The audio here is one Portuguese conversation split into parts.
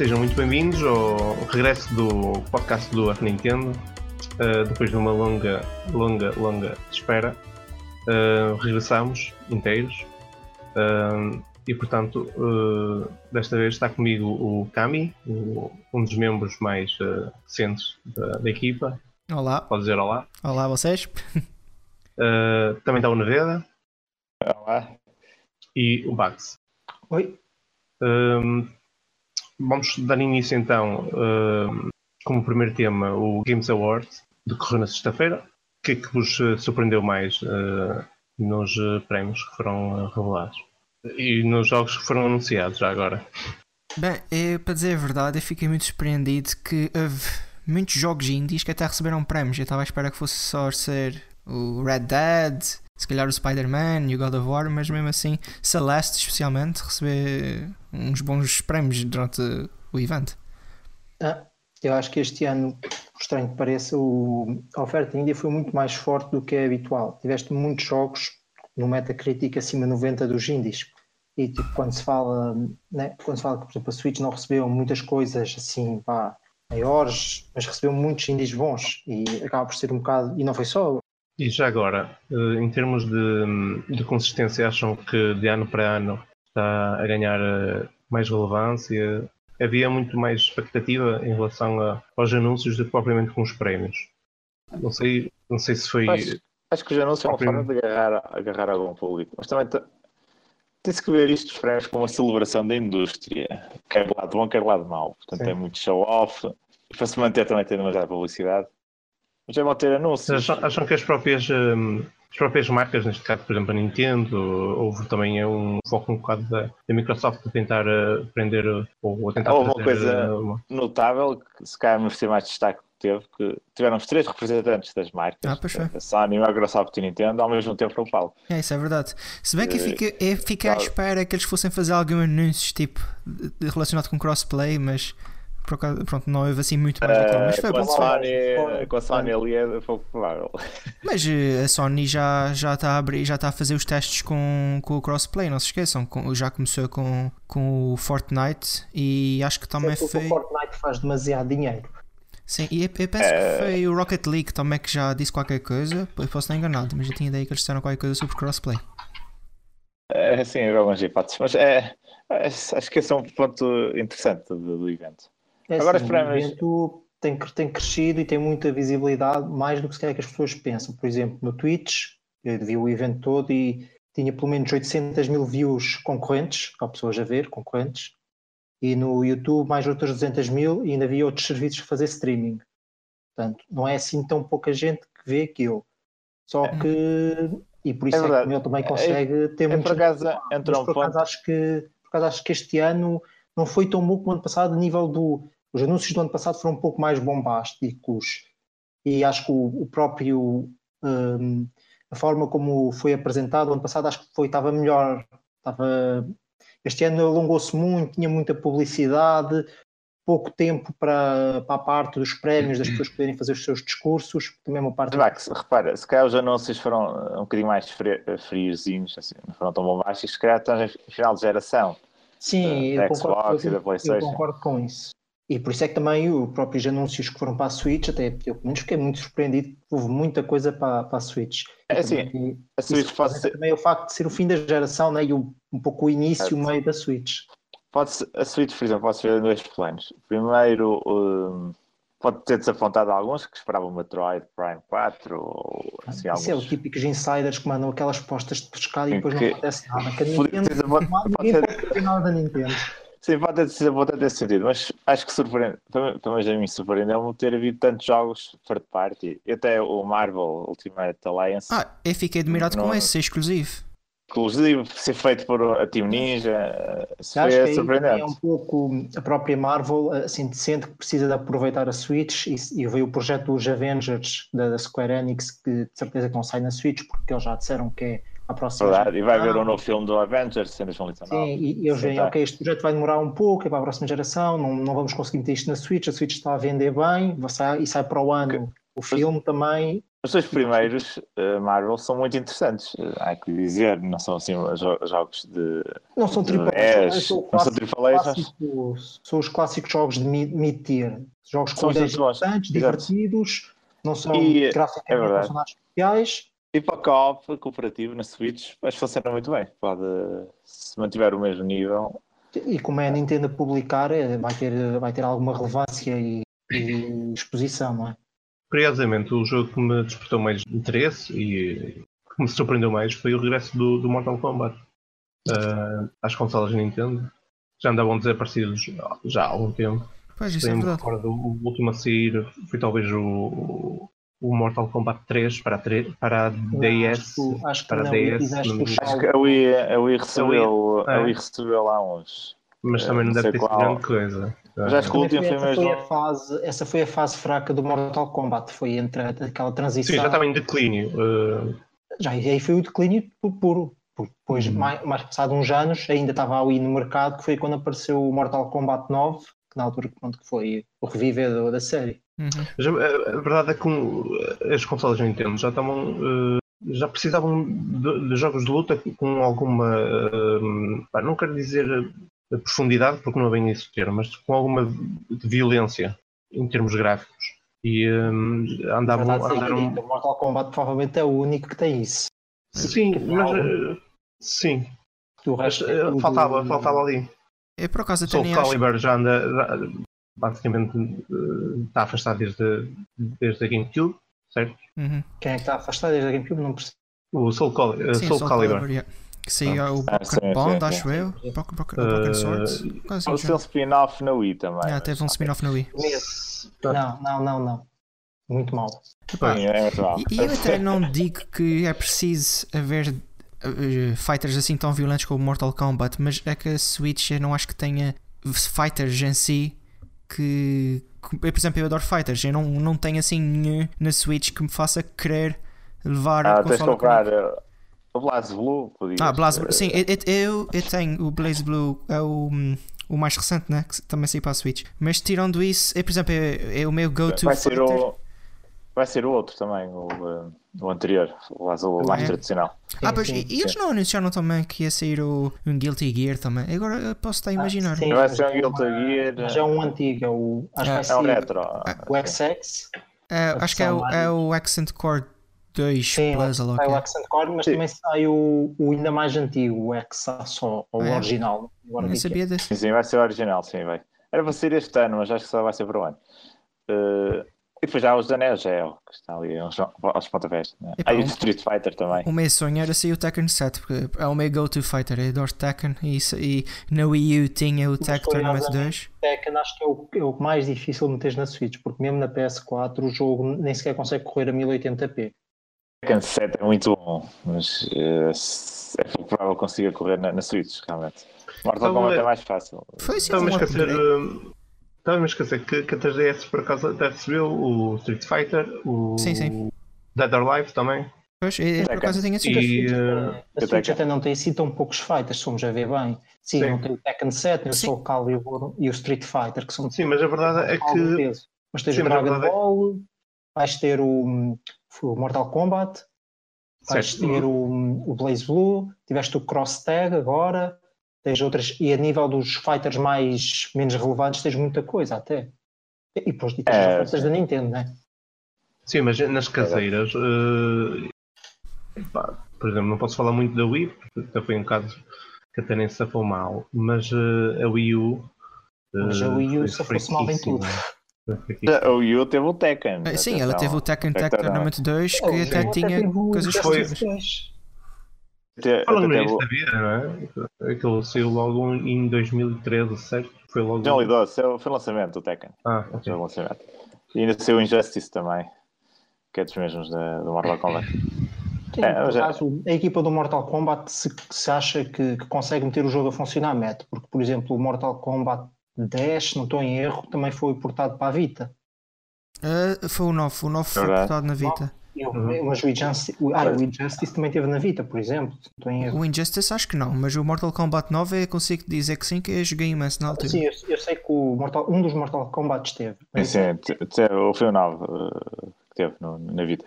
Uh, sejam muito bem-vindos ao regresso do podcast do F Nintendo. Uh, depois de uma longa, longa, longa espera, uh, regressamos inteiros. e portanto, desta vez está comigo o Kami, o, um dos membros mais recentes da, da, equipa. Olá. Pode dizer olá. Olá, vocês. também está o Neveda. Olá. E o Bax. Oi. Vamos dar início então, uh, como primeiro tema, o Games Award, decorreu na sexta-feira. O que é que vos eh, surpreendeu mais uh, nos prémios que foram revelados? E nos jogos que foram anunciados já agora? Bem, é, para dizer a verdade, eu fiquei muito surpreendido que houve muitos jogos indies que até receberam prémios. Eu estava à espera que fosse só ser o Red Dead, se calhar o Spider-Man e o God of War, mas mesmo assim, Celeste especialmente, receber uns bons prémios durante o evento. Ah, eu acho que este ano, por estranho que pareça, o, a oferta Índia foi muito mais forte do que é habitual. Tiveste muitos jogos no Metacritic acima de 90 dos indies. E tipo, quando se fala, né, quando se fala que, por exemplo, a Switch não recebeu muitas coisas assim, pá, maiores, mas recebeu muitos indies bons e acaba por ser um bocado, e não foi só e já agora, eh, em termos de, de consistência, acham que de ano para ano está a ganhar eh, mais relevância? Havia muito mais expectativa em relação a, aos anúncios do que propriamente com os prémios. Não sei, não sei se foi. Acho, acho que os anúncios é uma forma de agarrar, agarrar algum público, mas também tem-se que ver isto dos prémios como uma celebração da indústria, quer lado bom, quer lado mau. Portanto, Sim. tem muito show-off e para se manter também tem demasiada publicidade já vão ter anúncios. Acham, acham que as próprias, um, as próprias marcas, neste caso, por exemplo, a Nintendo, houve também um foco um bocado da, da Microsoft de tentar uh, prender ou tentar Houve uma coisa uh, notável que se calhar merecia mais destaque teve que tiveram os três representantes das marcas, ah, a Sony, a Microsoft e a Nintendo, ao mesmo tempo no palco. É, isso é verdade. Se bem que eu fiquei, eu fiquei à espera que eles fossem fazer algum anúncio tipo relacionado com crossplay, mas por acaso, pronto, não houve assim muito mais uh, mas foi com, a Sony, com a Sony ali é pouco provável. Mas uh, a Sony já, já está a abrir, já está a fazer os testes com, com o crossplay, não se esqueçam. Com, já começou com, com o Fortnite e acho que também foi. O Fortnite faz demasiado dinheiro. Sim, e eu, eu penso é... que foi o Rocket League também que já disse qualquer coisa. Eu posso estar enganado, mas eu tinha ideia que eles disseram qualquer coisa sobre crossplay. É, sim, algumas hipóteses, mas é, é, acho que esse é um ponto interessante do, do evento. É Agora assim, esperamos. O evento tem, tem crescido e tem muita visibilidade, mais do que se calhar que as pessoas pensam. Por exemplo, no Twitch, eu vi o evento todo e tinha pelo menos 800 mil views concorrentes, ou pessoas a ver, concorrentes, e no YouTube mais outras 200 mil e ainda havia outros serviços a fazer streaming. Portanto, não é assim tão pouca gente que vê aquilo. Só é. que, e por isso é, é que ele também consegue é, ter é, muito. Por acaso, entrou um por acaso, acho que, por acaso acho que este ano não foi tão bom como o ano passado, a nível do os anúncios do ano passado foram um pouco mais bombásticos e acho que o, o próprio um, a forma como foi apresentado o ano passado acho que foi estava melhor. Estava este ano alongou-se muito tinha muita publicidade pouco tempo para, para a parte dos prémios das pessoas poderem fazer os seus discursos também é uma parte Max, repara, se calhar os anúncios foram um bocadinho mais friozinhos assim, não foram tão bombásticos se calhar estamos em final de geração. Sim, da, da Xbox e da Playstation eu concordo com isso e por isso é que também os próprios anúncios que foram para a Switch, até eu pelo menos fiquei muito surpreendido, houve muita coisa para, para a Switch. É assim, a Switch pode ser... Também o facto de ser o fim da geração né, e o, um pouco o início, o meio da Switch. Pode a Switch, por exemplo, pode ser dois planos. Primeiro, um, pode ter desapontado alguns que esperavam Metroid Prime 4 ou assim, Isso alguns... é o típicos insiders que mandam aquelas postas de pescado e depois que... não acontece nada. Que a Nintendo, pode, ninguém pode ter nada da Nintendo. Sim, pode ser pode ter sentido, mas acho que surpreende, também, também a mim surpreendeu-me ter havido tantos jogos third party, e até o Marvel Ultimate Alliance. Ah, eu fiquei admirado não, com esse, ser exclusivo. Exclusivo, ser feito por a Team Ninja, acho que surpreendente. É um pouco a própria Marvel, assim, sente que precisa de aproveitar a Switch e, e veio o projeto dos Avengers da, da Square Enix, que de certeza que não sai na Switch, porque eles já disseram que é à próxima Verdade, e vai haver um novo filme do Avengers em 2019. Sim, e, e eles veem, ok, este projeto vai demorar um pouco, é para a próxima geração, não, não vamos conseguir meter isto na Switch, a Switch está a vender bem, sai, e sai para o ano que... o filme também, Os dois primeiros uh, Marvel são muito interessantes, uh, há que dizer, não são assim jo jogos de. Não são triple Não são. São os clássicos jogos de mid-tier. Jogos com ideias interessantes, divertidos, não são e, graficamente é personagens especiais. E para co-op cooperativo na Switch, que funciona muito bem. Pode, se mantiver o mesmo nível. E como é a Nintendo a publicar, é, vai ter, vai ter alguma relevância e, e exposição, não é? Curiosamente, o jogo que me despertou mais interesse e que me surpreendeu mais foi o regresso do, do Mortal Kombat uh, às consolas Nintendo. Já andavam desaparecidos já há algum tempo. Pois, isso é verdade. Recordo, o último a sair foi talvez o, o Mortal Kombat 3 para a, 3, para a DS. Acho, acho para a DS. Acho que a Wii, a Wii recebeu, a Wii recebeu lá uns. Mas também não, não deve ter sido grande coisa. Já acho que o último foi mesmo. Foi a fase, essa foi a fase fraca do Mortal Kombat, foi entre aquela transição. Sim, já estava em declínio. Uh... Já, e aí foi o declínio puro. Depois, uhum. mais, mais passado uns anos, ainda estava ali no mercado, que foi quando apareceu o Mortal Kombat 9, que na altura pronto, que foi o reviver da série. Uhum. A, a, verdade é que as consolas Nintendo já estavam. Uh, já precisavam de, de, jogos de luta com alguma. Uh, não quero dizer profundidade, porque não é bem isso ter, mas com alguma violência em termos gráficos. E um, andavam. Verdade, andaram... O Mortal Kombat provavelmente é o único que tem isso. Sim, mas. Uh, sim. O resto mas, uh, faltava, faltava ali. Eu por acaso Soul Calibur já anda. Basicamente uh, está afastado desde, desde a GameCube, certo? Uhum. Quem é que está afastado desde a GameCube? Não percebo. O Soul, Cal Sim, Soul, Soul Calibur. Calibur yeah. Que saiu ah, o Broken Bond, acho sim. eu. Broken, Broken, Broken Swords. Quase assim, um spin-off na Wii também. Ah, teve um spin-off na Wii. Não, não, não, não. Muito mal. Epá, Sim, é muito mal. E eu até não digo que é preciso haver uh, fighters assim tão violentos como Mortal Kombat, mas é que a Switch eu não acho que tenha fighters em si que, que por exemplo, eu adoro fighters, eu não, não tenho assim na Switch que me faça querer levar ah, a tens de comprar o Blaze Blue. Ah, Blaze Blue, sim, eu, eu, eu tenho o Blaze Blue, é o, o mais recente, né? Que também saiu para a Switch. Mas tirando isso, eu, por exemplo, é, é o meu go-to ser o Vai ser o outro também, o, uh, o anterior, o azul mais é. tradicional. Ah, pois, e, e eles não anunciaram também que ia sair o, um Guilty Gear também? Agora eu posso estar a ah, imaginar. Ah, sim, vai ser um Guilty Gear. Mas é um antigo, é o. Acho é, é um retro. O XX. É, acho que é o, é o Accent Core 2 Sim, Plus, sai o Accent Core, mas Sim. também sai o, o ainda mais antigo, o X só, o é. original. Agora não sabia desse. Sim, sim, vai ser o original, sim, vai. Era para ser este ano, mas acho que só vai ser para o ano. Uh, e depois já os da é o que está ali aos, aos pontapés. Né? Aí o Street Fighter também. O meu sonho era sair o Tekken 7, porque é o meu go-to fighter. Eu adoro Tekken e, e na Wii U tinha o Tekken Tournament 2. Tekken acho que é o, é o mais difícil de meter na Switch, porque mesmo na PS4 o jogo nem sequer consegue correr a 1080p. Tekken 7 é muito bom, mas uh, é provável que consiga correr na, na Switch, realmente. Mortal Kombat é mais fácil. Foi sim, Estava a esquecer, estava a esquecer que, que a 3DS por acaso até recebeu o Street Fighter, o sim, sim. Dead or Alive também. Pois, e, por acaso eu tenho assistido. E, uh, a Switch até não tem sido tão poucos fighters, se formos a ver bem. Sim, sim. não tem o Tekken 7, o Soul Calibur e o Street Fighter, que são. Sim, mas a verdade é que. Mas tens sim, o Dragon é Ball, vais ter o, o Mortal Kombat, vais certo. ter o, o Blaze Blue, tiveste o Cross Tag agora, tens outras, e a nível dos fighters mais menos relevantes tens muita coisa até. E depois tens é, as da Nintendo, né? Sim, mas nas caseiras, uh, pá, por exemplo, não posso falar muito da Wii, porque até foi um caso que até nem se safou mal, mas uh, a Wii U. Uh, mas a Wii U safou-se mal em tudo. O Wii U teve o Tekken. Sim, ela teve o Tekken Tech Tournament 2 que oh, até tinha coisas exclusivas. Falando nisso da vida, não é? Aquilo saiu logo em 2013, certo? Foi logo. 2012, foi o lançamento do Tekken. Ah, ok. Foi o lançamento. E ainda saiu o Injustice também, que é dos mesmos do Mortal Kombat. Sim, é, por caso, a equipa do Mortal Kombat se, se acha que, que, consegue meter o jogo a funcionar, mete, porque, por exemplo, o Mortal Kombat 10, não estou em erro, também foi portado para a Vita. Uh, foi o 9, o 9 foi portado na Vita. Uhum. Mas o Injustice, ah, o Injustice também teve na Vita, por exemplo. O Injustice acho que não, mas o Mortal Kombat 9 eu consigo dizer que sim, que eu joguei imenso na altura. Sim, eu, eu sei que o Mortal, um dos Mortal Kombat teve. Sim, sim, o foi o 9 uh, que teve no, na Vita.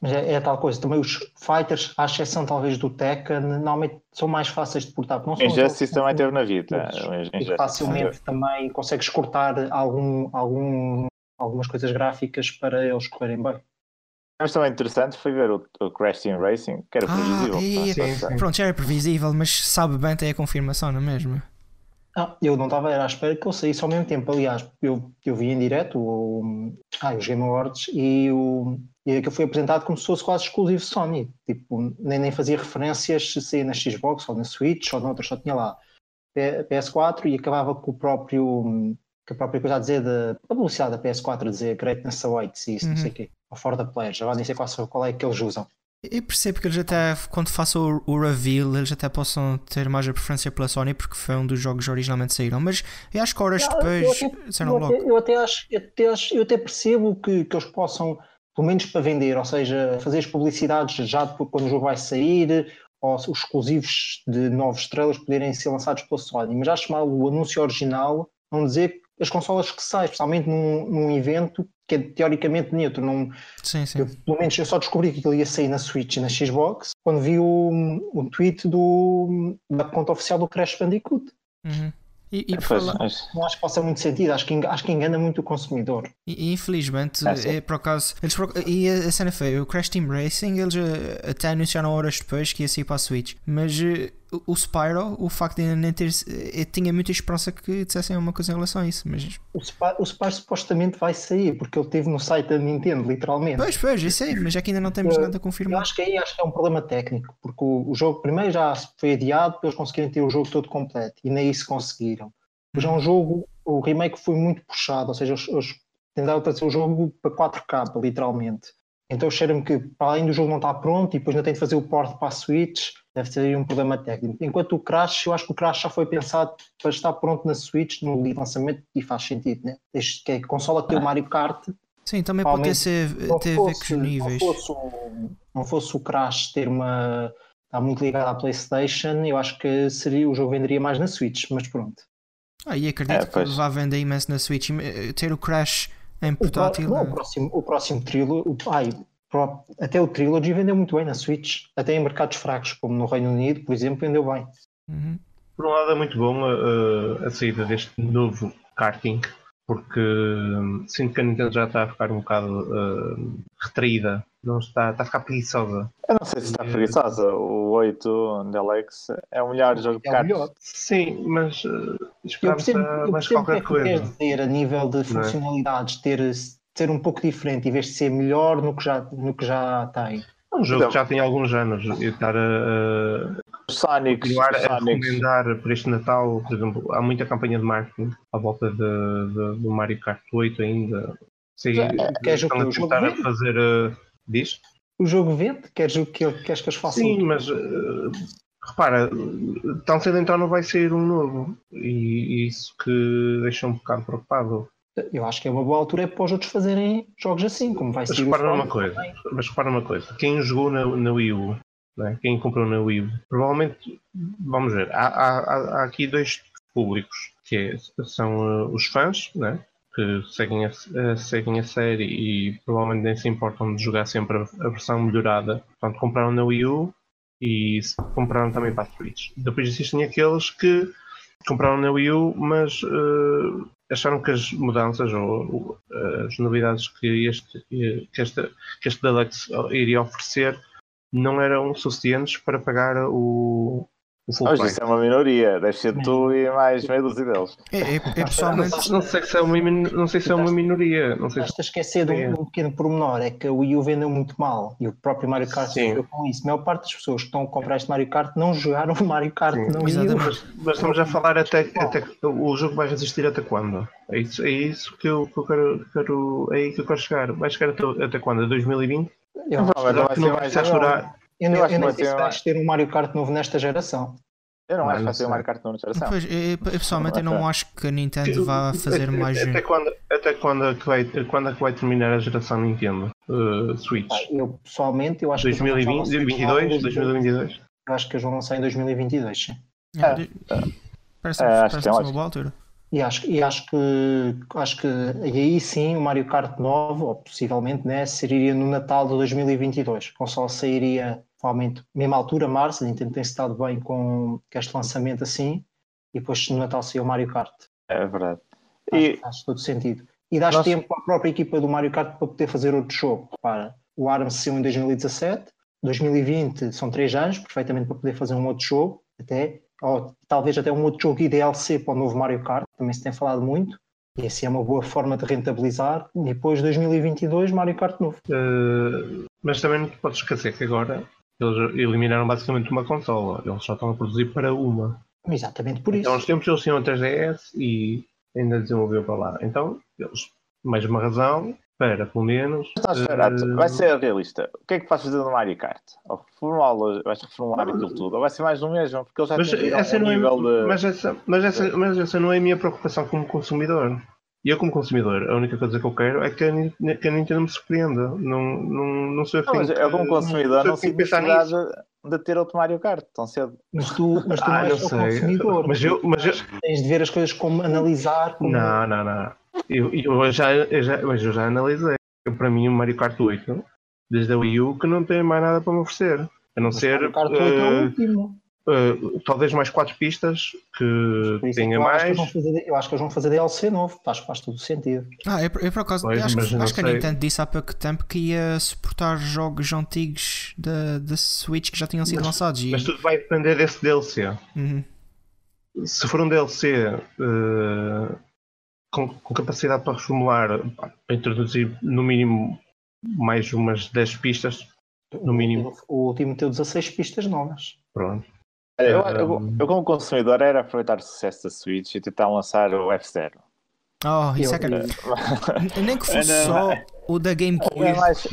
Mas é, é, tal coisa, também os fighters, à exceção talvez do Tekken, normalmente são mais fáceis de portar. Não o Injustice também teve na vida. E facilmente também consegues cortar algum, algum, algumas coisas gráficas para eles correrem bem. Mas também interessante foi ver o, o Crash Team Racing, que era previsível. Ah, e, sim, Pronto, já era previsível, mas sabe bem ter a confirmação, não é mesmo? Ah, eu não estava à espera que ele saísse ao mesmo tempo. Aliás, eu, eu vi em direto o, ah, os Game Awards e, o, e aquilo foi apresentado como se fosse quase exclusivo Sony. Tipo, nem, nem fazia referências se saía na Xbox ou na Switch ou noutra, só tinha lá PS4 e acabava com o próprio que a própria coisa a dizer da publicidade da PS4 a dizer Greatness Awaits e isso, uhum. não sei o quê, ou For the Players, já nem sei qual, qual é que eles usam. Eu percebo que eles até, quando façam o, o reveal, eles até possam ter mais a preferência pela Sony, porque foi um dos jogos que originalmente saíram. Mas eu acho que horas não, depois eu até, eu logo. Até, eu, até acho, eu, até acho, eu até percebo que, que eles possam, pelo menos para vender, ou seja, fazer as publicidades já depois, quando o jogo vai sair, ou os exclusivos de novos estrelas poderem ser lançados pela Sony. Mas acho mal o anúncio original não dizer as consolas que saem, especialmente num, num evento que é teoricamente neutro. Não, sim, sim. Eu, pelo menos eu só descobri que aquilo ia sair na Switch e na Xbox quando vi o, o tweet do, da conta oficial do Crash Bandicoot. Uhum. E, e falar... Não acho que faça muito sentido, acho que, acho que engana muito o consumidor. E, infelizmente, é, é por acaso. Eles, e a cena foi: o Crash Team Racing, eles eh, até anunciaram horas depois que ia sair para a Switch, mas eh, o Spyro, o facto de ainda nem ter. Eu tinha muita esperança que dissessem alguma coisa em relação a isso. Mas... O, Spyro, o Spyro supostamente vai sair, porque ele teve no site da Nintendo, literalmente. Pois, pois, isso aí, mas é que ainda não temos nada confirmado. Eu acho que aí acho que é um problema técnico, porque o, o jogo primeiro já foi adiado para eles conseguirem ter o jogo todo completo, e nem isso conseguiram. Mas é um jogo, o remake foi muito puxado, ou seja, eles, eles tentaram trazer o jogo para 4K, literalmente. Então cheira-me que, para além do jogo não estar pronto e depois ainda tem de fazer o port para a Switch, deve ser um problema técnico. Enquanto o Crash, eu acho que o Crash já foi pensado para estar pronto na Switch no lançamento e faz sentido, né? Desde que a consola que tem o Mario Kart. Sim, também pode ter, ser, ter fosse, a ver com os níveis. Não fosse, o, não fosse o Crash ter uma. está muito ligado à PlayStation, eu acho que seria, o jogo venderia mais na Switch, mas pronto. Ah, e acredito é, que vai vender imenso na Switch. Ter o Crash em portátil. O, o, próximo, o próximo Trilogy. Ai, até o Trilogy vendeu muito bem na Switch. Até em mercados fracos, como no Reino Unido, por exemplo, vendeu bem. Uhum. Por um lado, é muito bom a, eh, a saída deste novo karting porque hum, sinto que a Nintendo já está a ficar um bocado uh, retraída, não está, está a ficar preguiçosa. Eu não sei se está preguiçosa. O 8 de Alex é o melhor jogo de é cartas. Sim, mas uh, esperamos mais qualquer que coisa. Que ter a nível de é? funcionalidades, ter, ter um pouco diferente, em vez de ser melhor no que já, no que já tem. É um jogo então, que já tem alguns anos e estar a, Sonic, continuar a recomendar por este Natal, por exemplo, há muita campanha de marketing à volta de, de, do Mario Kart 8 ainda. Sim, é, queres estão a tentar a fazer uh, disto. O jogo vende? Queres, que, queres que as façam? Sim, mas uh, repara, tão cedo então não vai sair um novo e isso que deixa um bocado preocupado. Eu acho que é uma boa altura é para os outros fazerem jogos assim, como vai ser. Mas repara uma coisa, mas repara uma coisa, quem jogou na, na Wii U né? quem comprou na Wii. Provavelmente, vamos ver, há, há, há aqui dois públicos, que é, são uh, os fãs, né? que seguem a, uh, seguem a série e provavelmente nem se importam de jogar sempre a, a, versão melhorada. Portanto, compraram na Wii U e compraram também para a Switch. Depois existem aqueles que compraram na Wii U, mas uh, acharam que as mudanças ou uh, as novidades que este, que este, que este Deluxe iria oferecer não eram suficientes para pagar o, Hoje isso é uma minoria, deve ser tu e mais meia dúzia deles. É, é, é pessoalmente... não, sei se é uma, não sei se é uma minoria. Não sei Estás a esquecer de um, um, pequeno pormenor, é que o Wii U vendeu muito mal e o próprio Mario Kart sofreu com isso. A maior parte das pessoas que estão a comprar este Mario Kart não jogaram o Mario Kart Sim. no Wii U. Mas, mas, estamos a falar até, até o jogo vai resistir até quando? É isso, é isso que, eu, que eu quero, quero, é aí que eu quero chegar. Vai chegar até, até quando? 2020? Eu não, não, vai, não vai ser chorar. Eu, eu, eu nem sei se vais ter um Mario Kart novo nesta geração. Eu não, acho que vai ter um Mario Kart novo nesta geração. Pois, eu, pessoalmente eu não acho que a Nintendo vá fazer mais. Até quando, até quando, é que vai, quando é que vai terminar a geração Nintendo uh, Switch? Ah, eu pessoalmente eu acho 2020, que 2022, 2022? Eu acho que eles vão lançar em 2022. Sim. É, é, parece, é, parece que é uma boa altura. E acho, e acho que acho que aí sim o Mario Kart 9, ou possivelmente, né, seria no Natal de 2022. O console sairia provavelmente mesma altura, março, a Nintendo tem estado bem com este lançamento assim, e depois no Natal saiu o Mario Kart. É verdade. E... Faz todo sentido. E dás Nossa. tempo à própria equipa do Mario Kart para poder fazer outro jogo. Repara, o ARMS saiu em 2017, 2020 são três anos, perfeitamente para poder fazer um outro jogo, até, ou talvez até um outro jogo IDLC para o novo Mario Kart, também se tem falado muito, e assim é uma boa forma de rentabilizar. E depois, 2022, Mario Kart novo. Uh, mas também não te podes esquecer que agora eles eliminaram basicamente uma consola, eles só estão a produzir para uma. Exatamente por isso. Então, uns tempos eles tinham a 3DS e ainda desenvolveu para lá. Então, eles, mais uma razão para, pelo menos. Estás uh... vai ser realista. O que é que vais fazer no Mario Kart? Ou reformular, vais reformular aquilo tudo? Ou vai ser mais um mesmo? Porque eles já mas essa um não é nível é, de. Mas essa, mas, essa, mas essa não é a minha preocupação como consumidor. E eu, como consumidor, a única coisa que eu quero é que a, que a Nintendo me surpreenda. Não, não, não sou eu que Eu, como consumidor, não, não sinto necessidade de ter outro Mario Kart tão cedo. Mas tu, mas tu ah, não és o consumidor. Mas eu, mas eu... Tens de ver as coisas como analisar. Como... Não, não, não. Eu, eu, já, eu, já, mas eu já analisei. Para mim, o Mario Kart 8, desde a Wii U, que não tem mais nada para me oferecer. A não mas ser. Mario Kart 8 uh, é o eh, último. Uh, talvez mais quatro pistas que tenha mais. Acho que fazer, eu acho que eles vão fazer DLC novo, acho que faz todo o sentido. Ah, eu, eu por acaso pois, acho, que, acho que a Nintendo disse há pouco tempo que ia suportar jogos antigos da, da Switch que já tinham sido mas, lançados. Mas tudo vai depender desse DLC. Uhum. Se for um DLC uh, eh, com, com, capacidade para reformular, para introduzir no mínimo mais umas 10 pistas, no mínimo. O último teve 16 pistas novas. Pronto. Eu, eu, eu, como consumidor, era aproveitar o sucesso da Switch e tentar lançar o F0. Oh, isso é que... Nem que fosse era, só o da GameCube. Era mais,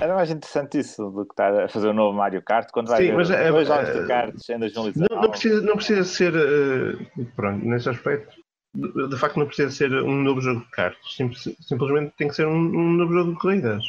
era mais interessante isso do que estar a fazer o um novo Mario Kart quando vai Sim, mas é, dois jogos de karts em 2019. Não, não, precisa, não precisa ser, uh, pronto, nesse aspecto, de, facto não precisa ser um novo jogo de karts. simplesmente tem que ser um, um novo jogo de corridas.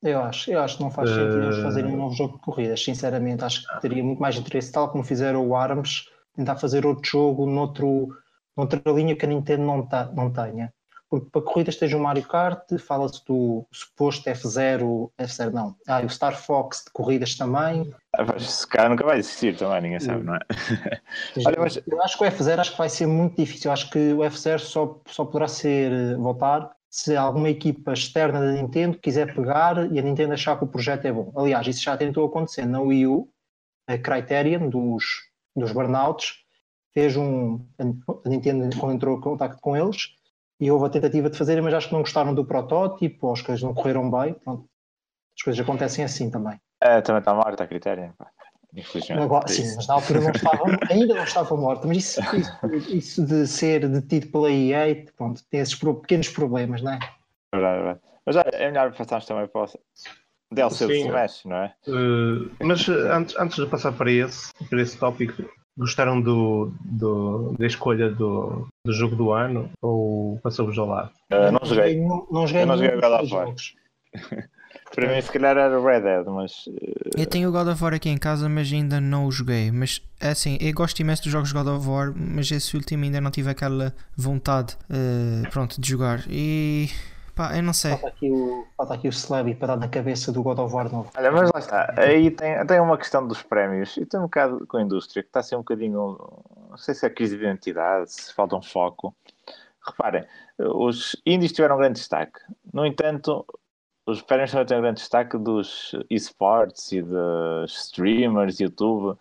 Eu acho, eu acho que não faz sentido eles fazerem um novo jogo de corridas, sinceramente. Acho que teria muito mais interesse, tal como fizeram o ARMS, tentar fazer outro jogo noutro, noutra linha que a Nintendo não, tá, não tenha. Porque para corridas esteja o Mario Kart, fala-se do suposto F0, F0 não, ah, o Star Fox de corridas também. Esse ah, cara nunca vai existir também, ninguém sabe, não é? Olha, mas... Eu acho que o F0 acho que vai ser muito difícil. Eu acho que o F0 só, só poderá ser eh, voltar se alguma equipa externa da Nintendo quiser pegar e a Nintendo achar que o projeto é bom. Aliás, isso já tentou acontecer na Wii U, a Criterion dos, dos Burnouts fez um. A Nintendo entrou em contato com eles e houve a tentativa de fazer, mas acho que não gostaram do protótipo, ou as coisas não correram bem. Pronto. As coisas acontecem assim também. É, também está morta a Criterion. Infelizmente. Agora, sim, mas na altura não estava, ainda não estava morta, mas isso, isso, isso, de ser detido pela EA, pronto, tem esses pequenos problemas, não é? Verdade, verdade. Mas é melhor passarmos também para o DLC do Smash, não é? Uh, mas eh, antes, antes de passar para esse, para esse tópico, gostaram do, do, da escolha do, do jogo do ano ou passou-vos ao lado? Uh, não joguei. Não, não joguei, não joguei God of War. Para mim, se calhar era Red Dead, mas. Eu tenho o God of War aqui em casa, mas ainda não o joguei. Mas é assim, eu gosto imenso dos jogos God of War, mas esse último ainda não tive aquela vontade uh, pronto, de jogar. E. Pá, eu não sei. Falta aqui o, falta aqui o Slabby para dar na cabeça do God of War novo. Olha, mas lá está. Aí tem, tem uma questão dos prémios e tem um bocado com a indústria que está a ser um bocadinho. Não sei se é crise de identidade, se falta um foco. Reparem, os índios tiveram um grande destaque. No entanto, os prémios também têm um grande destaque dos esportes e dos streamers, YouTube.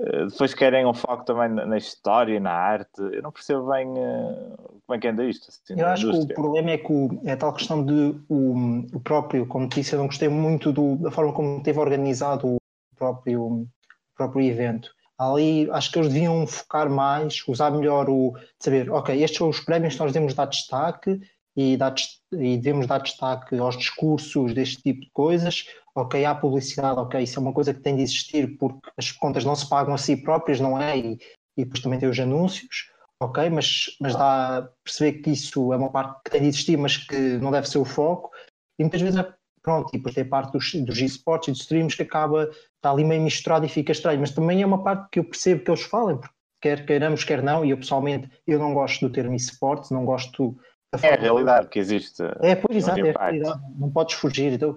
Uh, depois querem um foco também na, história e na arte. Eu não percebo bem uh, como é que anda isto. Assim, eu acho indústria. que o problema é que o, é a tal questão de o, o próprio, como disse, eu não gostei muito do, da forma como teve organizado o próprio, o próprio evento. Ali acho que eles deviam focar mais, usar melhor o saber, ok, estes são os prémios que nós devemos dar destaque e, dar, e devemos dar destaque aos discursos deste tipo de coisas. Ok, há publicidade, ok, isso é uma coisa que tem de existir porque as contas não se pagam a si próprias, não é? E, e depois também tem os anúncios, ok, mas, mas dá a perceber que isso é uma parte que tem de existir, mas que não deve ser o foco. E muitas vezes, é, pronto, e depois tem a parte dos, dos esportes e dos streams que acaba, está ali meio misturado e fica estranho, mas também é uma parte que eu percebo que eles falem, porque quer queiramos, quer não, e eu pessoalmente eu não gosto do termo esportes, não gosto da É a realidade que existe. É, pois exato, é a realidade, não podes fugir. Então,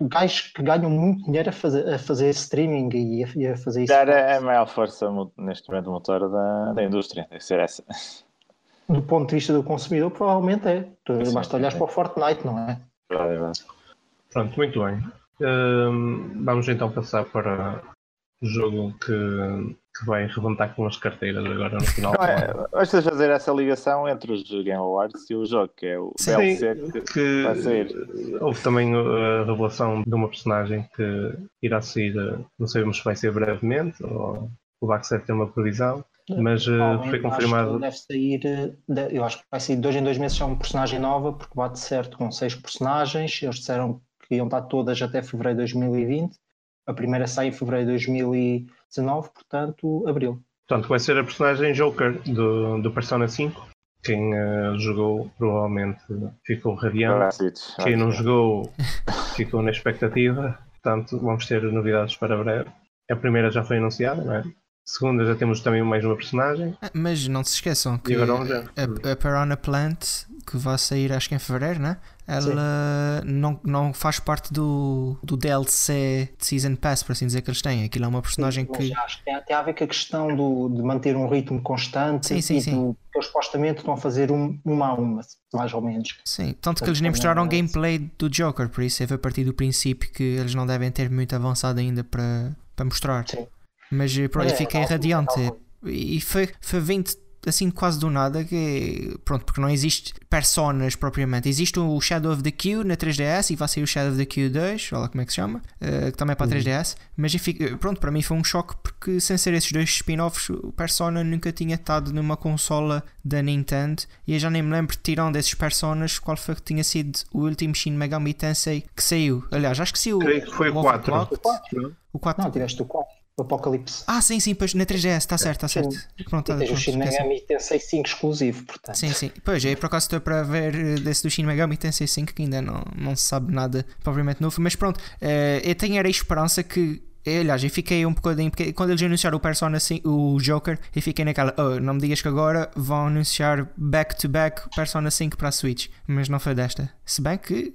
gajos que ganham muito dinheiro a fazer, a fazer streaming e a, e a fazer isso. É a maior força neste momento motora da, da indústria, deve ser essa. Do ponto de vista do consumidor, provavelmente é. Tu, basta olhar para o Fortnite, não é? É. Pronto, muito bem. Um, vamos então passar para o jogo que, que vai rebentar com as carteiras agora no final. Não, é, vamos fazer essa ligação entre os Game Awards e o jogo, que é o Sim, DLC que, que vai sair. Houve também a revelação de uma personagem que irá sair, não sabemos se vai ser brevemente ou o Baxter tem uma previsão. Mas uh, foi confirmado. deve sair, eu acho que vai sair de dois em dois meses, é uma personagem nova, porque bate certo com seis personagens. Eles disseram que iam estar todas até fevereiro de 2020. A primeira sai em fevereiro de 2019, portanto, abril. Portanto, vai ser a personagem Joker do, do Persona 5. Quem uh, jogou provavelmente ficou radiante. Quem não jogou ficou na expectativa. Portanto, vamos ter novidades para breve. A primeira já foi anunciada, não é? Segunda já temos também mais uma personagem. Ah, mas não se esqueçam que a, a Piranha Plant, que vai sair acho que em fevereiro, né? Ela não, não faz parte do, do DLC de Season Pass, por assim dizer, que eles têm. Aquilo é uma personagem sim, que. Acho que tem, tem a ver com a questão do, de manter um ritmo constante sim, sim, e sim. Do, que eles supostamente estão a fazer um, uma a uma, mais ou menos. Sim, tanto que eles nem mostraram gameplay do Joker, por isso é a partir do princípio que eles não devem ter muito avançado ainda para, para mostrar. Sim. Mas pronto, é, fiquei é, radiante. É, e foi, foi 20 assim quase do nada que pronto, porque não existe personas propriamente. Existe o Shadow of the Q na 3DS e vai sair o Shadow of the Q 2, olha como é que se chama, uh, que também é para a 3DS, uhum. mas enfim, pronto, para mim foi um choque porque sem ser esses dois spin-offs, o Persona nunca tinha estado numa consola da Nintendo e eu já nem me lembro, tirando desses personas, qual foi que tinha sido o último Shin Megami Tensei que saiu. Aliás, acho que saiu Creio que foi o 4. O 4. Não, tiveste o 4. Apocalipse. Ah, sim, sim, pois na 3DS, está certo, está certo. Pronto, e tens o Shin Megami Tensei 5 exclusivo, portanto. Sim, sim. Pois, aí por acaso estou para ver eh, desse do Shin Megami Tensei 5 que ainda não, não se sabe nada propriamente novo, mas pronto, uh, eu tenho a esperança que eh, Aliás, eu fiquei um bocadinho. Porque quando eles anunciaram o Persona 5, o Joker, eu fiquei naquela. Oh, não me digas que agora vão anunciar back-to-back -back Persona 5 para a Switch. Mas não foi desta. Se bem que.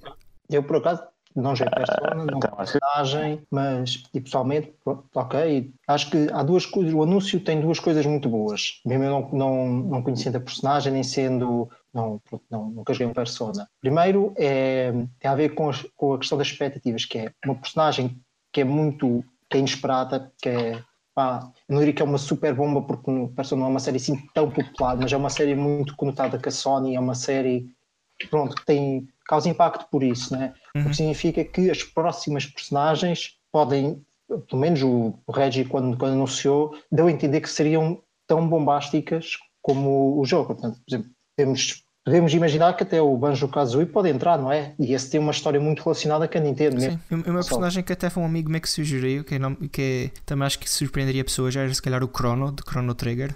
Eu, por acaso, não já persona, não então, personagem, mas e pessoalmente, ok. Acho que há duas coisas. O anúncio tem duas coisas muito boas. Mesmo eu não, não, não conhecendo a personagem, nem sendo. Não, não, nunca joguei um persona. Primeiro, é, tem a ver com, as, com a questão das expectativas, que é uma personagem que é muito que é inesperada, que é. Pá, eu não diria que é uma super bomba, porque o Persona não é uma série assim tão popular, mas é uma série muito conotada com a Sony, é uma série pronto, que tem causa impacto por isso, né? Uhum. O que significa que as próximas personagens podem, pelo menos o, o Reggie, quando, quando anunciou, deu a entender que seriam tão bombásticas como o jogo. Portanto, por exemplo, podemos, podemos imaginar que até o Banjo Kazooie pode entrar, não é? E esse tem uma história muito relacionada com a Nintendo. Sim, mesmo. uma personagem que até foi um amigo meu que sugeriu, que, não, que também acho que surpreenderia pessoas, era se calhar o Chrono, de Chrono Trigger.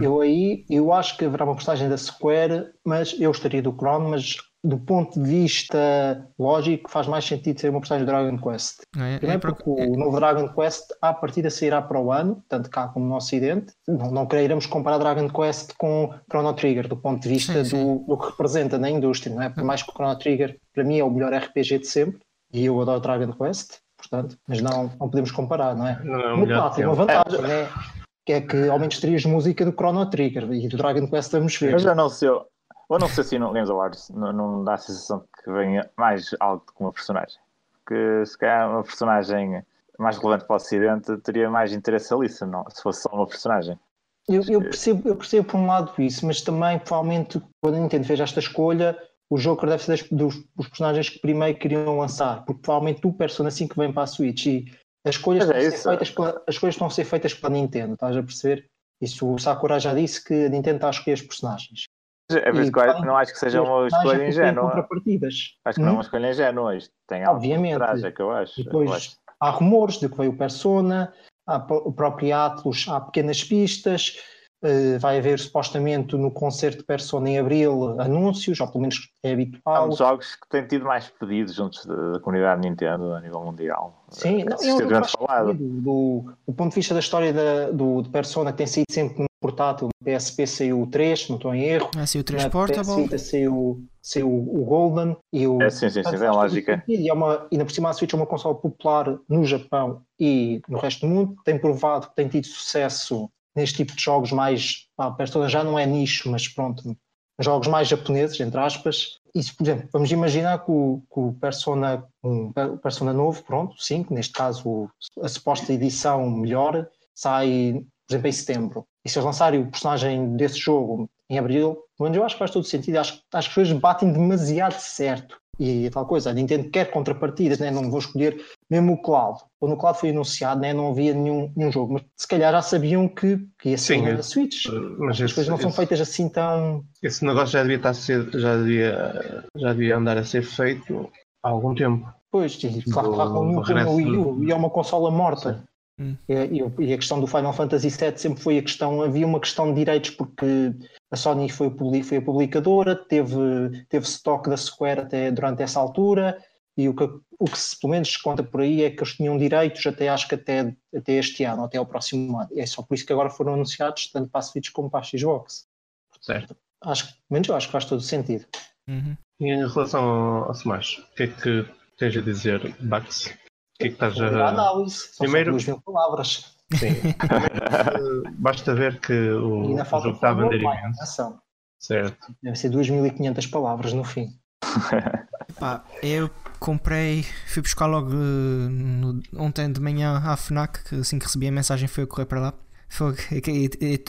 Eu aí, eu acho que haverá uma personagem da Square, mas eu estaria do Chrono, mas do ponto de vista lógico, faz mais sentido ser uma personagem de Dragon Quest. É, Primeiro é porque é, o novo Dragon Quest, à partida, sairá para o ano, tanto cá como no Ocidente. Não, não queremos comparar Dragon Quest com Chrono Trigger, do ponto de vista sim, sim. Do, do, que representa na indústria, não é? Por mais que o Chrono Trigger, para mim, é o melhor RPG de sempre, e eu adoro Dragon Quest, portanto, mas não, não podemos comparar, não é? Não é uma, tem uma vantagem, é. que é que aumentos de música do Chrono Trigger e do Dragon Quest vamos ver. Mas já não sei, ou não sei se no Games Awards não, não dá a sensação que venha mais algo com uma personagem. Porque se calhar uma personagem mais relevante para o Ocidente teria mais interesse ali se, não, se fosse só uma personagem. Eu, eu, percebo, eu percebo por um lado isso, mas também provavelmente quando a Nintendo fez esta escolha, o Joker deve ser dos, dos personagens que primeiro queriam lançar, porque provavelmente o Persona 5 vem para a Switch e as escolhas, é a feitas pela, as escolhas estão a ser feitas pela Nintendo, estás a perceber? Isso o Sakura já disse que a Nintendo está a escolher os personagens. É isso que eu não acho que seja uma escolha ingênua. Acho que não é uma hum? escolha ingênua. Isto tem algo Obviamente. Trás, é que eu acho. Depois eu acho. há rumores de que veio o Persona, há o próprio Atlas, há pequenas pistas. Uh, vai haver supostamente no concerto de Persona em Abril anúncios, ou pelo menos é habitual. São jogos que têm tido mais pedidos juntos da comunidade Nintendo a nível mundial. Sim, não, é um falado. Do, do, do, ponto de vista da história da, do, de Persona, que tem sido sempre portátil, no PSP saiu o 3, não estou em erro. Ah, saiu o 3 Portable. PS saiu, saiu o Golden e o. É, sim, sim, sim, é lógica. E, é uma, e na por cima a Switch é uma console popular no Japão e no resto do mundo. Tem provado que tem tido sucesso neste tipo de jogos mais. Pá, Persona já não é nicho, mas pronto, jogos mais japoneses, entre aspas. Isso, por exemplo, vamos imaginar que o, que o Persona, um Persona novo, pronto, 5, neste caso a suposta edição melhor, sai, por exemplo, em setembro. E se eles lançarem o personagem desse jogo em abril, eu acho que faz todo sentido. Acho, acho que as coisas batem demasiado certo. E tal coisa, a Nintendo quer contrapartidas, né? não vou escolher mesmo o Cloud. Quando o Cloud foi anunciado, né? não havia nenhum, nenhum jogo, mas se calhar já sabiam que, que ia ser Sim, a Switch. Mas as esse, coisas não esse, são feitas assim tão. Esse negócio já devia estar a ser, já devia, já devia andar a ser feito há algum tempo. Pois, claro, claro, com o Wii U, e é uma consola morta. Hum. E, e, a questão do Final Fantasy VII sempre foi a questão, havia uma questão de direitos porque a Sony foi, foi a publicadora, teve, teve stock da Square até durante essa altura e o que, o que se, pelo menos se conta por aí é que eles tinham direitos até acho que até, até este ano, até o próximo ano. É só por isso que agora foram anunciados tanto para a Switch como para a Xbox. Certo. Acho, menos eu acho que faz todo sentido. Uhum. E em relação ao, ao Smash, o que é que tens a dizer, Bax? O que é que estás a. Análise, Primeiro... duas mil palavras. Sim. Basta ver que o, o jogo está a vender imenso. Certo. Deve ser 2.500 palavras no fim. Pá, eu comprei, fui buscar logo no, ontem de manhã à FNAC, que assim que recebi a mensagem foi a correr para lá. Foi,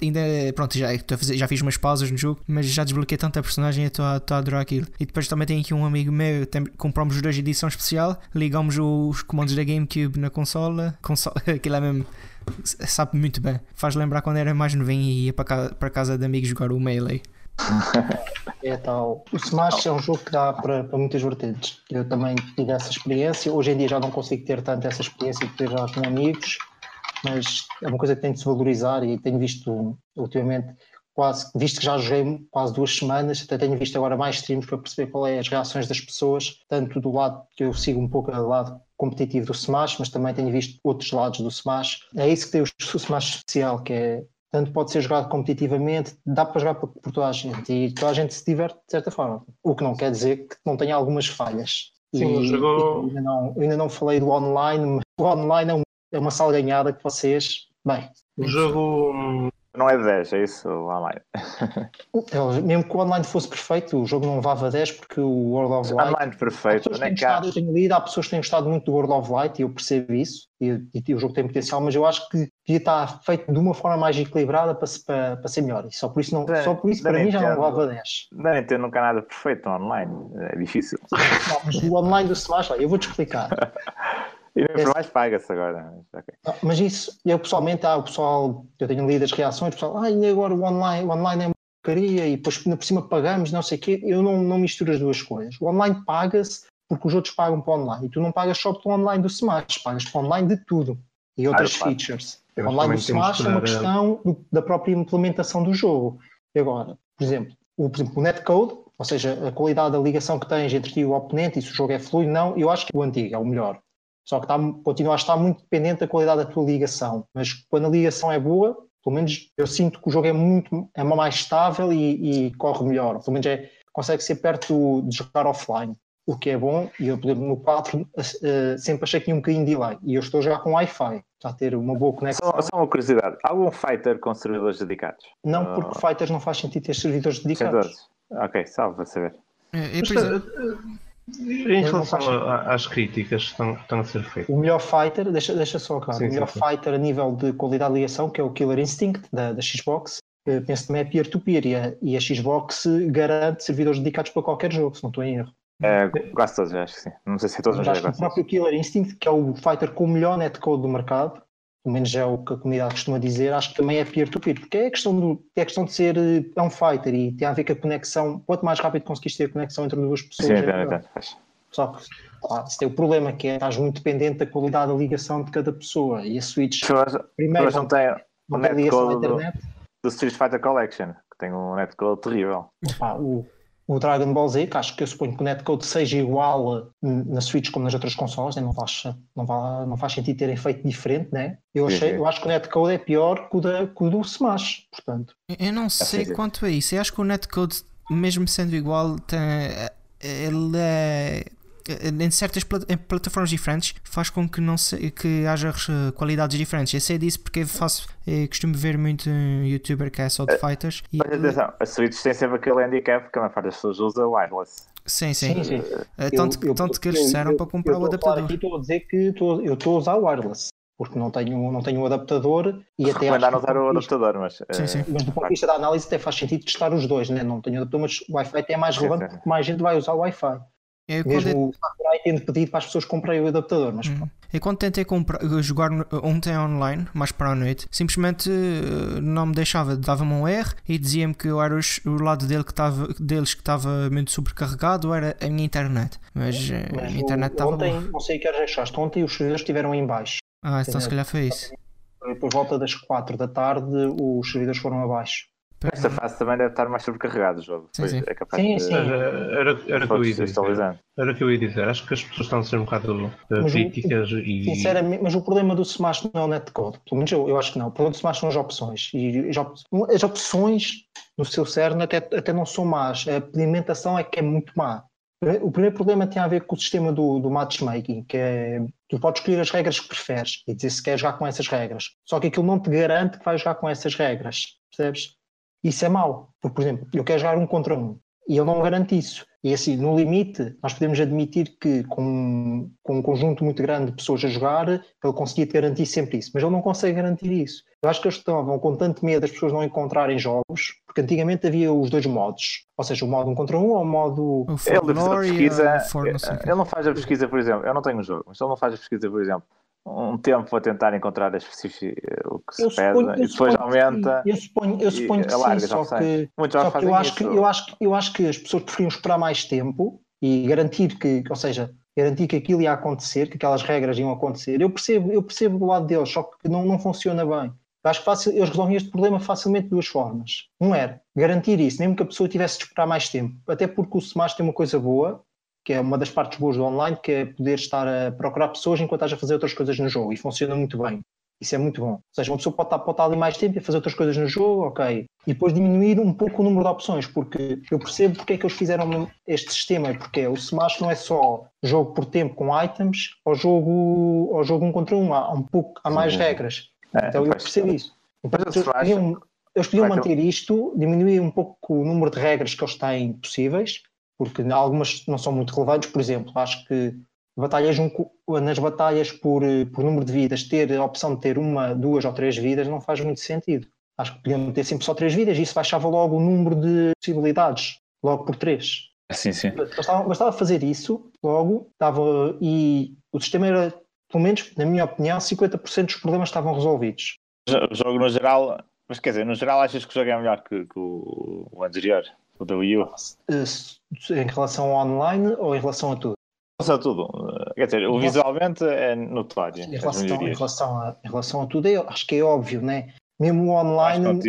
ainda, pronto, já, já fiz umas pausas no jogo, mas já desbloqueei tanta personagem e estou a, a adorar aquilo. E depois também tem aqui um amigo meu, tem, compramos os dois edição especial, ligamos os comandos da GameCube na consola, consola aquilo é mesmo sabe muito bem. Faz lembrar quando era mais novinho e ia para casa, para casa de amigos jogar o Melee. É tal. O Smash é um jogo que dá para, para muitas vertentes. Eu também tive essa experiência. Hoje em dia já não consigo ter tanto essa experiência de ter já com amigos, mas é uma coisa que tem de se valorizar e tenho visto ultimamente quase, visto que já joguei quase duas semanas, até tenho visto agora mais streams para perceber qual é as reações das pessoas, tanto do lado que eu sigo um pouco do lado competitivo do Smash, mas também tenho visto outros lados do Smash. É isso que tem o Smash especial, que é tanto pode ser jogado competitivamente, dá para jogar por, por, toda a gente e toda a gente se diverte de certa forma. O que não quer dizer que não tenha algumas falhas. Sim, e, jogou... ainda, não, ainda não falei do online, mas o online é, um, é uma salganhada que vocês. Bem. O jogo não é 10, é isso online. Mesmo que o online fosse perfeito, o jogo não levava 10 porque o World of Light. Online perfeito, não é gostado, Eu tenho lido, há pessoas que têm gostado muito do World of Light e eu percebo isso, e, e, o jogo tem potencial, mas eu acho que devia estar feito de uma forma mais equilibrada para, para, para ser melhor. E só por isso, não, só por isso para mim já não levava 10. Não entendo nunca nada perfeito online, é difícil. Não, mas o online do Smash, eu vou-te explicar. E mais paga-se agora. Okay. Mas isso, eu pessoalmente, ah, o pessoal, eu tenho lido as reações, o pessoal, ah, e agora o online, o online é uma porcaria e depois por cima pagamos, não sei o quê. Eu não, não misturo as duas coisas. O online paga-se porque os outros pagam para o online. E tu não pagas só pelo online do Smash, pagas para o online de tudo. E outras ah, features. O online do Smash é uma questão do, da própria implementação do jogo. E agora, por exemplo, o, por exemplo, o netcode, ou seja, a qualidade da ligação que tens entre ti e o oponente, e se o jogo é fluido, não, eu acho que o antigo é o melhor. Só que está, continua a estar muito dependente da qualidade da tua ligação. Mas quando a ligação é boa, pelo menos eu sinto que o jogo é muito é mais estável e, e corre melhor. Pelo menos é, consegue ser perto de jogar offline, o que é bom. E eu, por exemplo, no 4 uh, eh, sempre achei que tinha um bocadinho de delay. E eu estou a jogar com Wi-Fi, está a ter uma boa conexão. Só, só uma curiosidade: algum fighter com servidores dedicados? Não, porque uh... fighters não faz sentido ter servidores dedicados. Ok, salve para saber. É, é, em relação às críticas que estão, estão, a ser feitas. O melhor fighter, deixa, deixa só claro, sim, o melhor sim, fighter a nível de qualidade de ligação, que é o Killer Instinct da, da Xbox, penso também é peer-to-peer e, a, e a Xbox garante servidores dedicados para qualquer jogo, se não estou em erro. É, quase todos, acho que sim. Não sei se é todos, mas acho que o próprio Killer Instinct, que é o fighter com o melhor netcode do mercado, pelo menos é o que a comunidade costuma dizer, acho que também é peer-to-peer, porque é questão, do, é questão de ser é um fighter e tem a ver com a conexão, quanto mais rápido conseguiste ter a conexão entre duas pessoas. Sim, é, é, Só que claro, isso tem o problema, que é estás muito dependente da qualidade da ligação de cada pessoa e a Switch primeiro não tem, não tem ligação à internet. do Street Fighter Collection, que tem um netcode terrível. Opa, o, o Dragon Ball Z, que acho que eu suponho que o netcode seja igual na Switch como nas outras consoles, né? não, faz, não, faz, não faz sentido terem feito diferente, né? Eu, achei, eu acho que o netcode é pior que o, da, que o do Smash, portanto. Eu não sei quanto a isso, eu acho que o netcode, mesmo sendo igual, tem, ele é em certas plataformas diferentes faz com que não se, que haja qualidades diferentes. Eu sei disso porque faço, eu costumo ver muito um youtuber que é só de fighters. Mas e, atenção, a Switch tem sempre aquele handicap que a maior parte das pessoas usa wireless. Sim, sim. sim, sim. Uh, tanto, eu, tanto eu, que eles disseram para comprar o adaptador. Aqui estou a dizer que estou, eu estou a usar wireless porque não tenho, não tenho um adaptador e até Recomendar usar o adaptador, mas, sim, sim. mas do ponto de vista da análise até faz sentido testar os dois, né? não tenho adaptador, mas o Wi-Fi até é mais relevante porque mais gente vai usar o Wi-Fi. Eu, Mesmo eu... o Sakurai tendo pedido para as pessoas comprarem o adaptador, mas hum. E quando tentei comprar, jogar ontem online, mais para a noite, simplesmente eh, não me deixava, dava-me um erro e dizia-me que eu era os, o lado dele que tava, deles que estava muito sobrecarregado, era a minha internet. Mas, eh, mas a minha internet estava. Ontem, não sei o que achaste, ontem os servidores estiveram em baixo. Ah, então se calhar foi isso. Por volta das 4 da tarde, os servidores foram abaixo. Esta fase também deve estar mais sobrecarregado o jogo. Sim, sim. É capaz sim, de... sim. Era, era, era, que eu ia dizer. era que eu ia dizer. Acho que as pessoas estão a ser um bocado uh, críticas o, e. Sinceramente, mas o problema do Smash não é o netcode. Pelo menos eu, eu acho que não. O problema do Smash são as opções. E as opções no seu cerne até, até não são más. A implementação é que é muito má. O primeiro problema tem a ver com o sistema do, do matchmaking, que é tu podes escolher as regras que preferes e dizer se queres jogar com essas regras. Só que aquilo não te garante que vais jogar com essas regras. Percebes? Isso é mau, porque, por exemplo, eu quero jogar um contra um e ele não garante isso. E assim, no limite, nós podemos admitir que com, com um conjunto muito grande de pessoas a jogar, ele conseguia garantir sempre isso, mas ele não consegue garantir isso. Eu acho que eles estavam com tanto medo das pessoas não encontrarem jogos, porque antigamente havia os dois modos, ou seja, o modo um contra um ou o modo. Ele, pesquisa, ele não faz a pesquisa, por exemplo, eu não tenho um jogo, mas ele não faz a pesquisa, por exemplo, um tempo a tentar encontrar o que se pede e depois aumenta. Eu suponho, eu suponho que sim, só que, só que eu, acho que, eu, acho que, eu acho que as pessoas preferiam esperar mais tempo e garantir que, ou seja, garantir que aquilo ia acontecer, que aquelas regras iam acontecer. Eu percebo, eu percebo do lado deles, só que não, não funciona bem. Eu acho que fácil, eles resolvem este problema facilmente de duas formas. Um era garantir isso, mesmo que a pessoa tivesse de esperar mais tempo, até porque o Smash tem uma coisa boa, que é uma das partes boas do online, que é poder estar a procurar pessoas enquanto estás a fazer outras coisas no jogo e funciona muito bem. Isso é muito bom. Ou seja, uma pessoa pode estar, pode estar ali mais tempo e fazer outras coisas no jogo, ok. E depois diminuir um pouco o número de opções, porque eu percebo porque é que eles fizeram este sistema, porque o Smash não é só jogo por tempo com items, ou jogo, ou jogo um contra um, há, um pouco, há mais regras. É, então eu percebo isso. Então, eles podiam, eles podiam manter isto, diminuir um pouco o número de regras que eles têm possíveis, porque algumas não são muito relevantes. Por exemplo, acho que batalhas nas batalhas por, por número de vidas, ter a opção de ter uma, duas ou três vidas não faz muito sentido. Acho que podiam ter sempre só três vidas e isso baixava logo o número de possibilidades, logo por três. Sim, sim. Bastava, bastava fazer isso logo, estava, e o sistema era, pelo menos, na minha opinião, 50% dos problemas estavam resolvidos. O jogo no geral, mas quer dizer, no geral achas que o jogo é melhor que, que o, o anterior? O da Wii U? Em relação ao online ou em relação a tudo? Em relação a tudo. Quer dizer, o visualmente é notório. Em relação, em relação, a, em relação a tudo, acho que é óbvio, né? Mesmo online,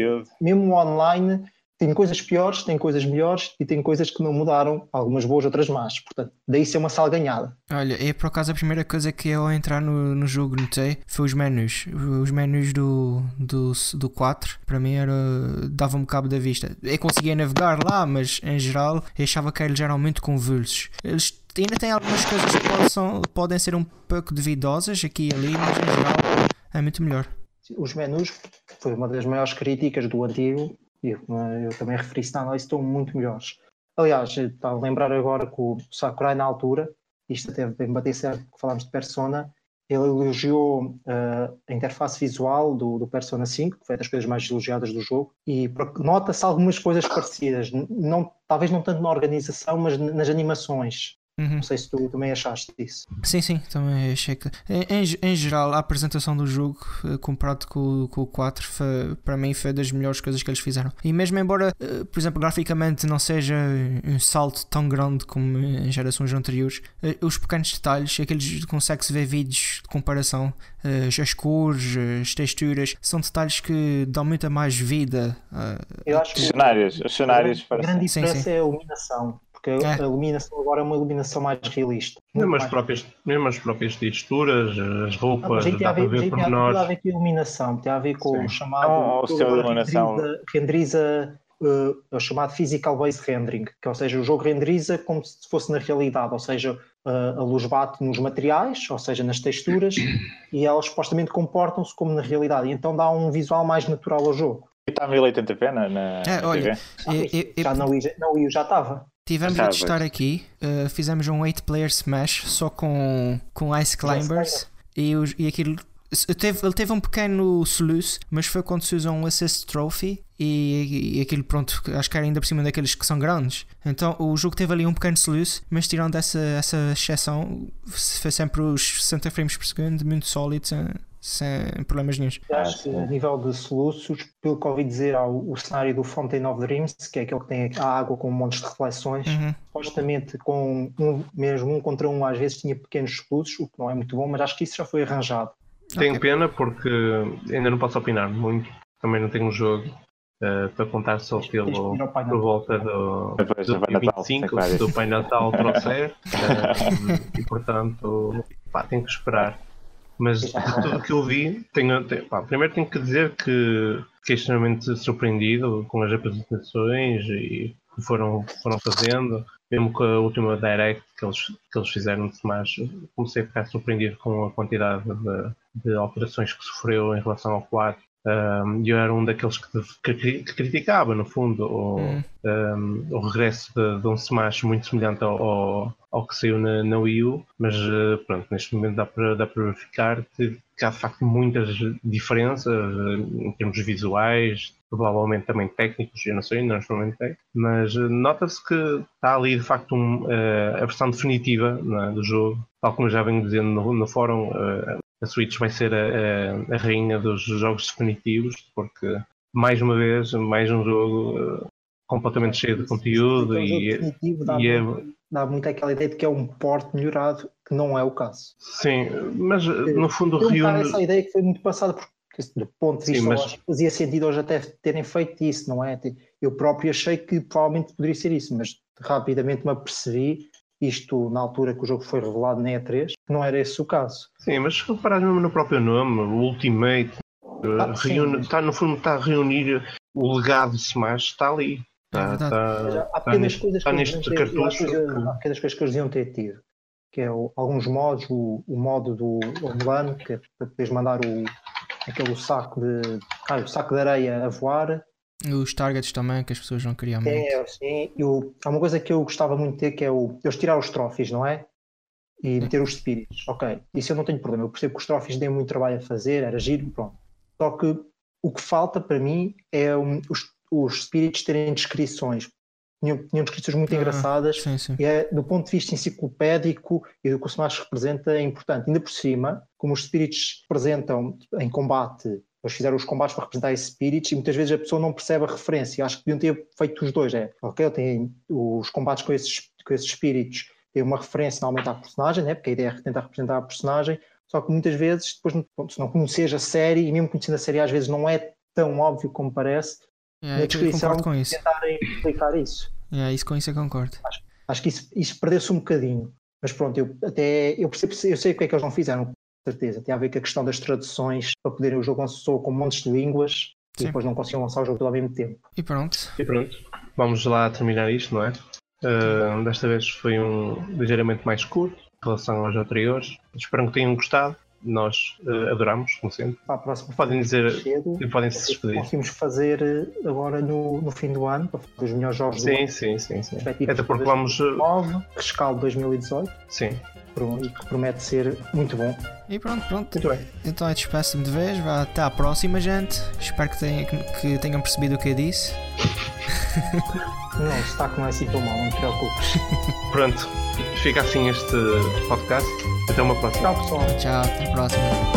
mesmo o online tem coisas piores, tem coisas melhores e tem coisas que não mudaram, algumas boas, outras más. Portanto, daí ser uma sala ganhada. Olha, é por acaso a primeira coisa que eu ao entrar no, no jogo notei foi os menus. Os menus do, do, do 4, para mim, era dava-me cabo da vista. Eu conseguia navegar lá, mas em geral eu achava que eram geralmente convulsos. Eles ainda têm algumas coisas que possam, podem ser um pouco duvidosas aqui e ali, mas em geral é muito melhor. Os menus foi uma das maiores críticas do antigo eu, eu também referi isso na análise, estão muito melhores. Aliás, está a lembrar agora que o Sakurai, na altura, isto até bem bater certo que falámos de Persona, ele elogiou uh, a interface visual do, do, Persona 5, que foi das coisas mais elogiadas do jogo, e nota-se algumas coisas parecidas, não, talvez não tanto na organização, mas nas animações. Uhum. Não sei se tu também achaste disso. Sim, sim, também achei que. Em, em geral, a apresentação do jogo, eh, comparado com, com o 4, foi, para mim foi das melhores coisas que eles fizeram. E mesmo embora, eh, por exemplo, graficamente não seja um salto tão grande como em gerações anteriores, eh, os pequenos detalhes, aqueles consegue-se ver vídeos de comparação, as cores, as texturas, são detalhes que dão muita mais vida. Eu acho que os cenários, os cenários a grande diferença sim, sim. é a iluminação porque é. a iluminação agora é uma iluminação mais realista. Mesmo as, próprias, mesmo as próprias texturas, as roupas, dá para ver por nós. Tem a ver com a iluminação, tem a ver com Sim. o chamado. Oh, o seu iluminação. Renderiza, uh, o chamado Physical Based Rendering, que ou seja, o jogo renderiza como se fosse na realidade, ou seja, uh, a luz bate nos materiais, ou seja, nas texturas, e elas supostamente comportam-se como na realidade, e então dá um visual mais natural ao jogo. E está a 1080p na, na, é, olha, TV? Ah, já não, não, já estava. Tivemos a testar aqui, uh, fizemos um 8-player Smash só com, com Ice Climbers e, os, e aquilo. Teve, ele teve um pequeno soluço, mas foi quando se usa um Assist Trophy e, e, aquilo, pronto, acho que era ainda por cima daqueles que são grandes. Então o jogo teve ali um pequeno soluço, mas tirando essa, essa exceção, foi sempre os 60 frames por segundo, muito sólido, sem problemas nenhums. Acho que a nível de soluços, pelo que ouvi dizer, há o, o, cenário do Fountain of Dreams, que é aquele que tem a água com montes de reflexões, uhum. supostamente com um, mesmo um contra um, às vezes tinha pequenos soluços, o que não é muito bom, mas acho que isso já foi arranjado. Tenho okay. pena porque ainda não posso opinar muito, também não tenho um jogo uh, para contar só pelo, por volta do, do, do 25, do Pai Natal trouxer, uh, e portanto pá, tenho que esperar. Mas de tudo que eu vi, tenho, tenho, pá, primeiro tenho que dizer que fiquei extremamente surpreendido com as apresentações e que foram, foram fazendo. Mesmo com a última Direct que eles, que eles fizeram de Smash, comecei a ficar surpreendido com a quantidade de, de alterações que sofreu em relação ao 4 um, eu era um daqueles que, que, que criticava, no fundo, o, hum. um, o regresso de, de, um Smash muito semelhante ao, ao, ao que saiu na, na Wii U, mas uh, pronto, neste momento dá para, dá para verificar que, que há de facto muitas diferenças uh, em termos visuais, provavelmente também técnicos, eu não sei, não experimentei, mas uh, nota-se que está ali de facto um, a versão definitiva é, do jogo, tal como já venho dizendo no, no fórum, a Switch vai ser a, a, a, rainha dos jogos definitivos, porque mais uma vez, mais um jogo uh, completamente cheio de conteúdo e, dá, e é... dá muito aquela ideia de que é um porte melhorado, que não é o caso. Sim, mas no fundo reúne... essa ideia que foi muito passada porque do ponto de vista Sim, mas... fazia sentido hoje até terem feito isso, não é? Eu próprio achei que provavelmente poderia ser isso, mas rapidamente me apercebi isto na altura que o jogo foi revelado na E3, não era esse o caso. Sim, mas se reparar mesmo no próprio nome, o Ultimate, ah, reúne, está, no fundo está a reunir o legado de Smash, está ali. Está, está, há pequenas coisas que eles deviam ter tido. Que é o, alguns modos, o, o modo do Orlando, que é para poderes mandar o, aquele saco de. Ah, o saco de areia a voar os targets também, que as pessoas não queriam muito. É, sim. Eu, há uma coisa que eu gostava muito de ter, que é o, eles tirar os trófeos, não é? E meter os spirits. Ok, isso eu não tenho problema. Eu percebo que os trófeos dêem muito trabalho a fazer, era giro, pronto. Só que o que falta para mim é um, os, os spirits terem descrições. Tinham, tinham descrições muito ah, engraçadas sim, sim. e é, do ponto de vista enciclopédico e do que o Smash representa é importante. Ainda por cima, como os spirits representam em combate eles fizeram os combates para representar esse spirits e muitas vezes a pessoa não percebe a referência. Acho que deviam ter feito os dois. É, ok, tem os combates com esses, com esses spirits têm uma referência normalmente à personagem, né? porque a ideia é tentar representar a personagem, só que muitas vezes, depois, se não conheces a série, e mesmo conhecendo a série, às vezes não é tão óbvio como parece, é, na descrição com isso. tentarem explicar isso. É, isso com isso eu concordo. Acho, acho que isso, isso perdeu-se um bocadinho. Mas pronto, eu até eu percebo, eu sei o que é que eles não fizeram certeza. Tem a ver com a questão das traduções para poderem o jogo lançou com montes de línguas Sim. e depois não conseguiam lançar o jogo todo ao mesmo tempo. E pronto. E pronto. Vamos lá terminar isto, não é? Uh, desta vez foi um ligeiramente mais curto em relação aos anteriores. Espero que tenham gostado. Nós uh, adoramos, como sempre. Para a próxima podem dizer e podem se despedir. Conseguimos fazer eh, agora no, no fim do ano, para fazer os melhores jogos sim, do ano. Sim, sim, sim. Até porque vamos. 9, rescaldo 2018. Sim e que promete ser muito bom. E pronto, pronto. Muito bem. Então é despeço-me de vez. Vá até à próxima, gente. Espero que tenham, que tenham percebido o que eu disse. não, o sotaque não é assim tão mal, não te preocupes. Pronto, fica assim este podcast. Até uma próxima. Tchau, pessoal. Tchau, até a próxima.